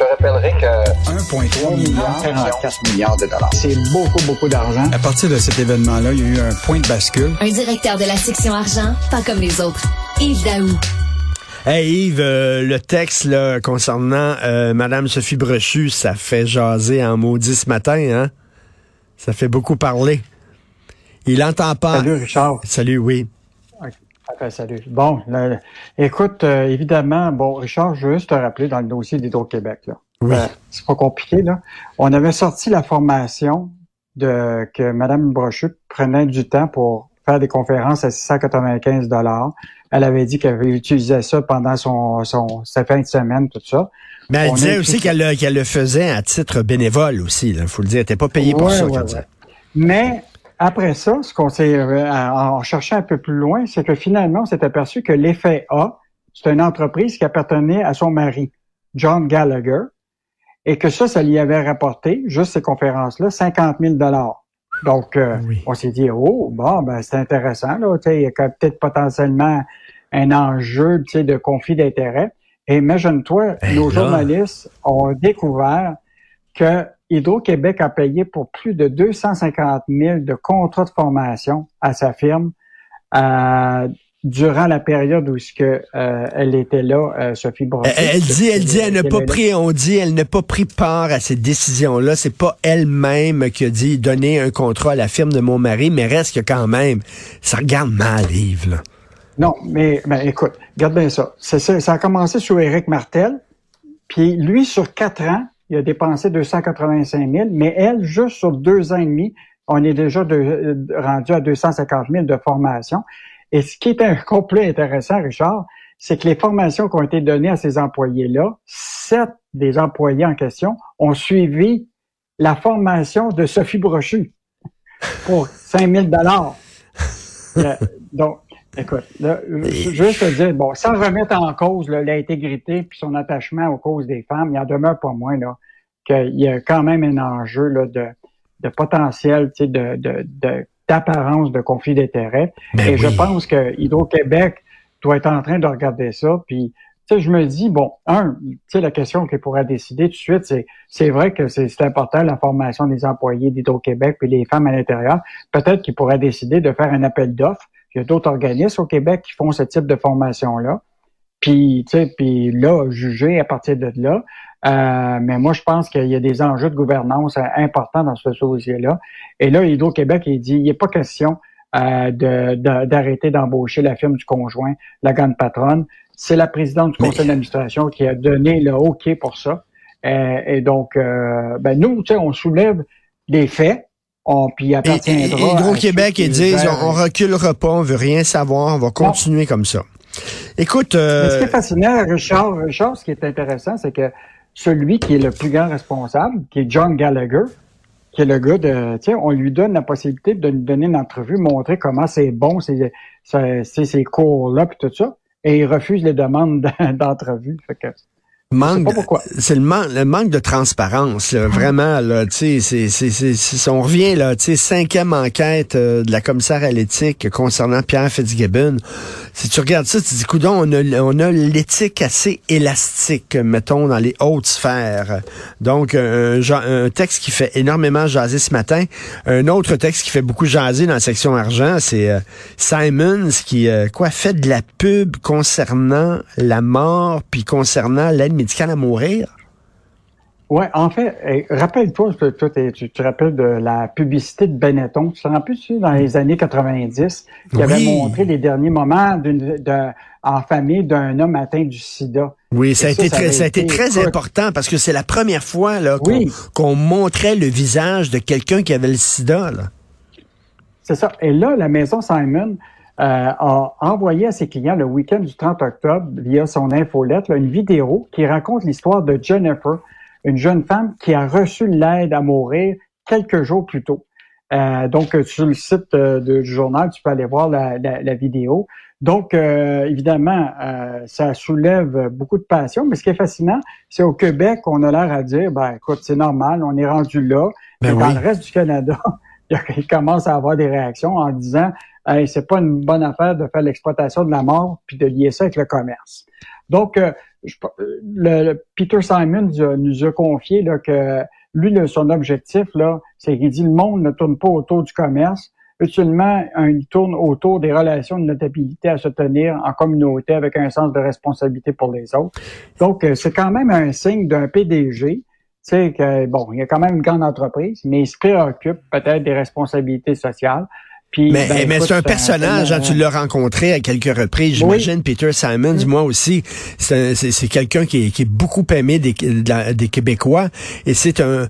te rappellerai que 1,3 milliard, 44 milliards de dollars. C'est beaucoup, beaucoup d'argent. À partir de cet événement-là, il y a eu un point de bascule. Un directeur de la section argent, pas comme les autres. Yves Daou. Hey Yves, euh, le texte là, concernant euh, Madame Sophie Brochu, ça fait jaser en maudit ce matin, hein? Ça fait beaucoup parler. Il entend pas. Salut Richard. Salut, oui. Salut. Bon, écoute, euh, évidemment, bon, Richard, je veux juste te rappeler dans le dossier d'Hydro-Québec, là. Oui. c'est pas compliqué, là. On avait sorti la formation de que Mme Brochu prenait du temps pour faire des conférences à 695 dollars. Elle avait dit qu'elle utilisait ça pendant son, son sa fin de semaine, tout ça. Mais elle disait aussi qu'elle le, qu'elle le faisait à titre bénévole aussi. Il faut le dire, elle n'était pas payée pour ça. Mais après ça, ce qu'on s'est euh, en cherchant un peu plus loin, c'est que finalement, on s'est aperçu que l'effet A, c'est une entreprise qui appartenait à son mari, John Gallagher, et que ça, ça lui avait rapporté, juste ces conférences-là, 50 000 dollars. Donc, euh, on s'est dit, oh, bon, ben, c'est intéressant, là, il y a peut-être potentiellement un enjeu, de conflit d'intérêts. Et imagine-toi, ben nos journalistes ont découvert que Hydro-Québec a payé pour plus de 250 000 de contrats de formation à sa firme euh, durant la période où ce que euh, elle était là, euh, Sophie Brochet. Elle, dit, elle dit, elle n'a pas pris, on dit, elle n'a pas pris part à cette décision-là. C'est pas elle-même qui a dit donner un contrat à la firme de mon mari, mais reste que quand même, ça regarde mal, Yves. Là. Non, mais ben, écoute, regarde bien ça. ça. Ça a commencé sous Éric Martel, puis lui, sur quatre ans, il a dépensé 285 000, mais elle, juste sur deux ans et demi, on est déjà de, rendu à 250 000 de formation. Et ce qui est un complet intéressant, Richard, c'est que les formations qui ont été données à ces employés-là, sept des employés en question ont suivi la formation de Sophie Brochu pour 5 000 dollars. Euh, donc, écoute, là, juste te dire, bon, sans remettre en cause l'intégrité puis son attachement aux causes des femmes, il en demeure pas moins là qu'il y a quand même un enjeu là, de, de potentiel, tu sais, de, de, de d'apparence de conflit d'intérêts. Ben Et je pense que Hydro-Québec doit être en train de regarder ça. Puis, tu sais, je me dis, bon, un, tu sais, la question qu'il pourra décider tout de suite, c'est, c'est vrai que c'est, important la formation des employés d'Hydro-Québec puis les femmes à l'intérieur. Peut-être qu'il pourrait décider de faire un appel d'offres. Il y a d'autres organismes au Québec qui font ce type de formation-là. Puis, tu sais, puis là, juger à partir de là. Euh, mais moi, je pense qu'il y a des enjeux de gouvernance euh, importants dans ce dossier-là. Et là, Hydro-Québec, il dit, il n'est pas question euh, d'arrêter d'embaucher la firme du conjoint, la grande patronne. C'est la présidente du conseil d'administration qui a donné le OK pour ça. et donc, ben nous, tu sais, on soulève des faits. On, puis appartiendra Hydro-Québec, ils disent, on, reculera pas, on veut rien savoir, on va continuer comme ça. Écoute... ce qui est fascinant, Richard, Richard, ce qui est intéressant, c'est que celui qui est le plus grand responsable, qui est John Gallagher, qui est le gars de, tiens, on lui donne la possibilité de nous donner une entrevue, montrer comment c'est bon, c'est, ces cours-là, puis tout ça, et il refuse les demandes d'entrevue. Fait que, c'est le, le manque de transparence, vraiment. Là, c'est, c'est, on revient là, cinquième enquête euh, de la commissaire à l'éthique concernant Pierre Fitzgibbon. Si tu regardes ça, tu te dis, coudon, on a, on a l'éthique assez élastique, mettons, dans les hautes sphères. Donc, un, un texte qui fait énormément jaser ce matin. Un autre texte qui fait beaucoup jaser dans la section argent, c'est euh, Simons qui, euh, quoi, fait de la pub concernant la mort, puis concernant l'aide médicale à mourir? Oui, en fait, rappelle-toi, tu te rappelles de la publicité de Benetton. Tu te rappelles dans les années 90, qui avait montré les derniers moments de, en famille d'un homme atteint du sida. Oui, ça a, été très, ça a été très important parce que c'est la première fois qu'on montrait le visage de quelqu'un qui avait le sida. C'est ça. Et là, la maison Simon euh, a envoyé à ses clients le week-end du 30 octobre, via son infolette, une vidéo qui raconte l'histoire de Jennifer, une jeune femme qui a reçu l'aide à mourir quelques jours plus tôt. Euh, donc, sur le site euh, du journal, tu peux aller voir la, vidéo. Donc, évidemment, ça soulève beaucoup de passion, mais ce qui est fascinant, c'est au Québec, on a l'air à dire, ben écoute, c'est normal, on est rendu là. Ben mais dans le reste du Canada, il commence à avoir des réactions en disant hey, c'est pas une bonne affaire de faire l'exploitation de la mort puis de lier ça avec le commerce. Donc, euh, le, Peter Simon nous a confié là, que lui, son objectif, là, c'est qu'il dit le monde ne tourne pas autour du commerce, Utilement, il tourne autour des relations de notabilité à se tenir en communauté avec un sens de responsabilité pour les autres. Donc, euh, c'est quand même un signe d'un PDG. Tu sais que, bon, il y a quand même une grande entreprise, mais il se préoccupe peut-être des responsabilités sociales mais, ben, mais c'est un personnage, hein, tu l'as rencontré à quelques reprises, j'imagine, Peter Simons, mm. moi aussi. C'est quelqu'un qui est, qui est beaucoup aimé des, des Québécois. Et c'est un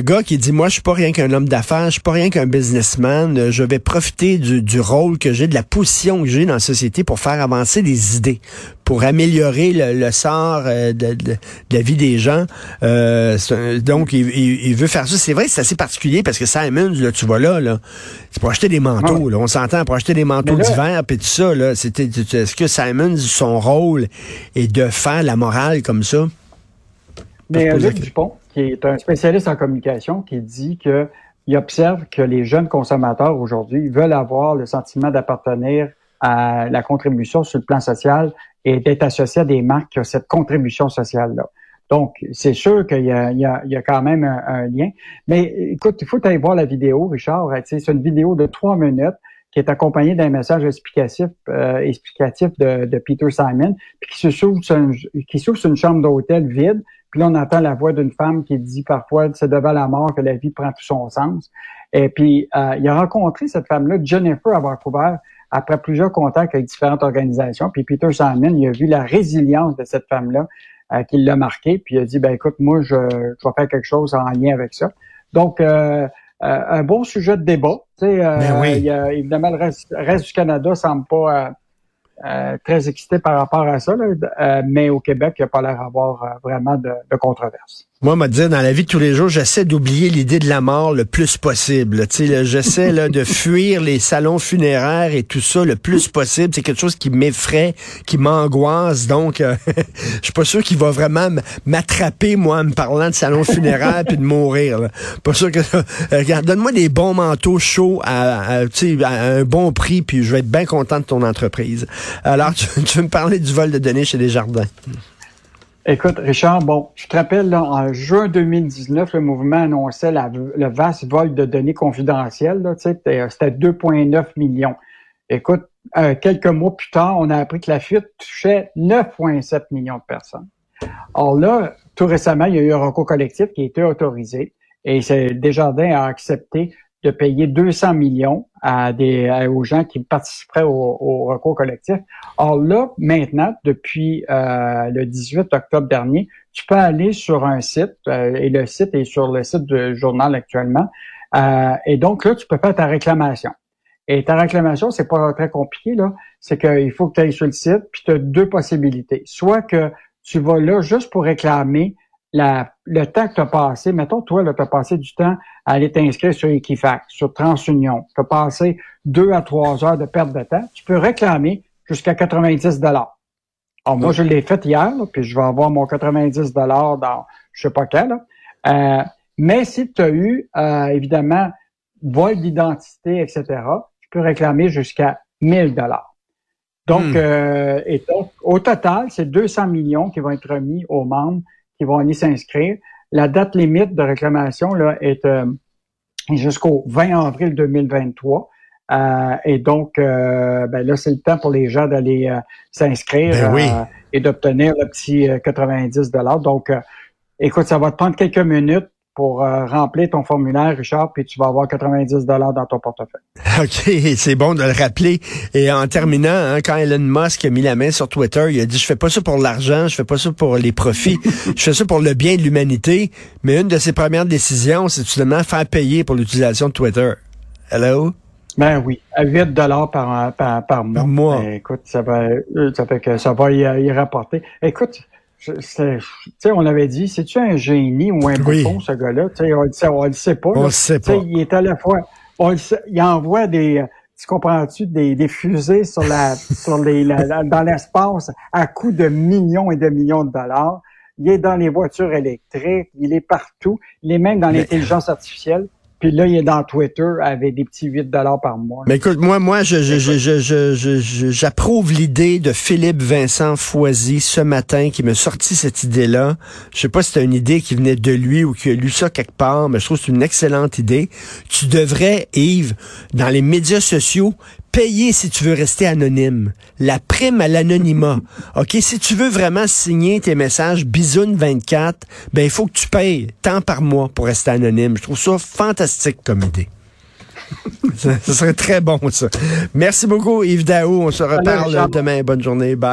gars qui dit, moi, je suis pas rien qu'un homme d'affaires, je suis pas rien qu'un businessman. Je vais profiter du, du rôle que j'ai, de la position que j'ai dans la société pour faire avancer des idées, pour améliorer le, sort euh, de, de, la vie des gens. Euh, donc, il, il, veut faire ça. C'est vrai, c'est assez particulier parce que Simons, là, tu vois là, là c'est pour acheter des manteaux. Là, on s'entend pour acheter des manteaux d'hiver puis tout ça. Là, c'était, est-ce que Simons, son rôle est de faire la morale comme ça? Mais Luc Dupont, qui est un spécialiste en communication, qui dit que il observe que les jeunes consommateurs aujourd'hui veulent avoir le sentiment d'appartenir à la contribution sur le plan social et d'être associé à des marques qui ont cette contribution sociale-là. Donc, c'est sûr qu'il y, y, y a, quand même un, lien. Mais écoute, il faut aller voir la vidéo, Richard. C'est une vidéo de trois minutes qui est accompagnée d'un message explicatif, euh, explicatif de, de, Peter Simon, puis qui se s'ouvre sur, qui sur une chambre d'hôtel vide. Puis là, on entend la voix d'une femme qui dit parfois c'est devant la mort que la vie prend tout son sens. Et puis, euh, il a rencontré cette femme-là, Jennifer, à Vancouver, après plusieurs contacts avec différentes organisations. Puis Peter Simon, il a vu la résilience de cette femme-là euh, qui l'a marqué, puis il a dit, ben écoute, moi, je, je vais faire quelque chose en lien avec ça. Donc, euh, euh un bon sujet de débat. Tu sais, euh, ben oui. il y a, évidemment, le reste, reste du Canada semble pas euh, très excité par rapport à ça, euh, mais au Québec, il n'y a pas l'air d'avoir vraiment de, de controverse. Moi, me dire, dans la vie de tous les jours, j'essaie d'oublier l'idée de la mort le plus possible. Tu sais, j'essaie là, de fuir les salons funéraires et tout ça le plus possible. C'est quelque chose qui m'effraie, qui m'angoisse. Donc, je suis pas sûr qu'il va vraiment m'attraper, moi, en me parlant de salon funéraire puis de mourir. Là. Pas sûr que... regarde, donne-moi des bons manteaux chauds à, à, à un bon prix, puis je vais être bien content de ton entreprise. Alors, tu, veux me parler du vol de données chez Desjardins. Écoute, Richard, bon, je te rappelle, là, en juin 2019, le mouvement annonçait le vaste vol de données confidentielles. C'était 2,9 millions. Écoute, euh, quelques mois plus tard, on a appris que la fuite touchait 9,7 millions de personnes. Or là, tout récemment, il y a eu un recours collectif qui a été autorisé et Desjardins a accepté de payer 200 millions à des, aux gens qui participeraient au, recours collectif. Or là, maintenant, depuis euh, le 18 octobre dernier, tu peux aller sur un site, euh, et le site est sur le site du journal actuellement, euh, et donc là, tu peux faire ta réclamation. Et ta réclamation, c'est pas très compliqué, là. C'est qu'il faut que tu ailles sur le site, puis tu as deux possibilités. Soit que tu vas là juste pour réclamer la, le temps que tu as passé, mettons, toi, tu as passé du temps à aller t'inscrire sur Equifax, sur TransUnion, tu as passé deux à trois heures de perte de temps, tu peux réclamer jusqu'à 90 dollars. Alors, moi, je l'ai fait hier, puis je vais avoir mon 90 dollars dans je sais pas quel. Euh, mais si tu as eu, euh, évidemment, vol d'identité, etc., tu peux réclamer jusqu'à 1000 dollars. Donc, hmm. euh, et donc, au total, c'est 200 millions qui vont être remis aux membres qui vont aller s'inscrire. La date limite de réclamation là, est euh, jusqu'au 20 avril 2023. Euh, et donc, euh, ben là, c'est le temps pour les gens d'aller s'inscrire ben et d'obtenir le petit 90 Donc, écoute, ça va te prendre quelques minutes pour euh, remplir ton formulaire, Richard, puis tu vas avoir 90 dollars dans ton portefeuille. OK, c'est bon de le rappeler. Et en terminant, hein, quand Elon Musk a mis la main sur Twitter, il a dit, je fais pas ça pour l'argent, je fais pas ça pour les profits, je fais ça pour le bien de l'humanité. Mais une de ses premières décisions, c'est tout simplement faire payer pour l'utilisation de Twitter. Hello? Ben oui, à 8 dollars par, par, par mois. Par mois. Ben, écoute, ça va, euh, ça fait que ça va y, y rapporter. Écoute, on avait dit, c'est-tu un génie ou un bouffon, ce gars-là? Tu sais, on, ne le sait pas. On le sait pas. il est à la fois, on il envoie des, tu comprends-tu, des, des fusées sur la, sur les, dans l'espace à coût de millions et de millions de dollars. Il est dans les voitures électriques, il est partout, il est même dans l'intelligence artificielle. Puis là, il est dans Twitter avec des petits 8 dollars par mois. Mais écoute, moi, moi, je, je, je, je, j'approuve l'idée de Philippe Vincent Foisy ce matin qui m'a sorti cette idée-là. Je sais pas si c'était une idée qui venait de lui ou qu'il a lu ça quelque part, mais je trouve que c'est une excellente idée. Tu devrais, Yves, dans les médias sociaux, payer si tu veux rester anonyme. La prime à l'anonymat. OK, si tu veux vraiment signer tes messages bisoun 24, ben il faut que tu payes tant par mois pour rester anonyme. Je trouve ça fantastique comme idée. Ce serait très bon, ça. Merci beaucoup, Yves Daou. On se reparle demain. Bonne journée. Bye.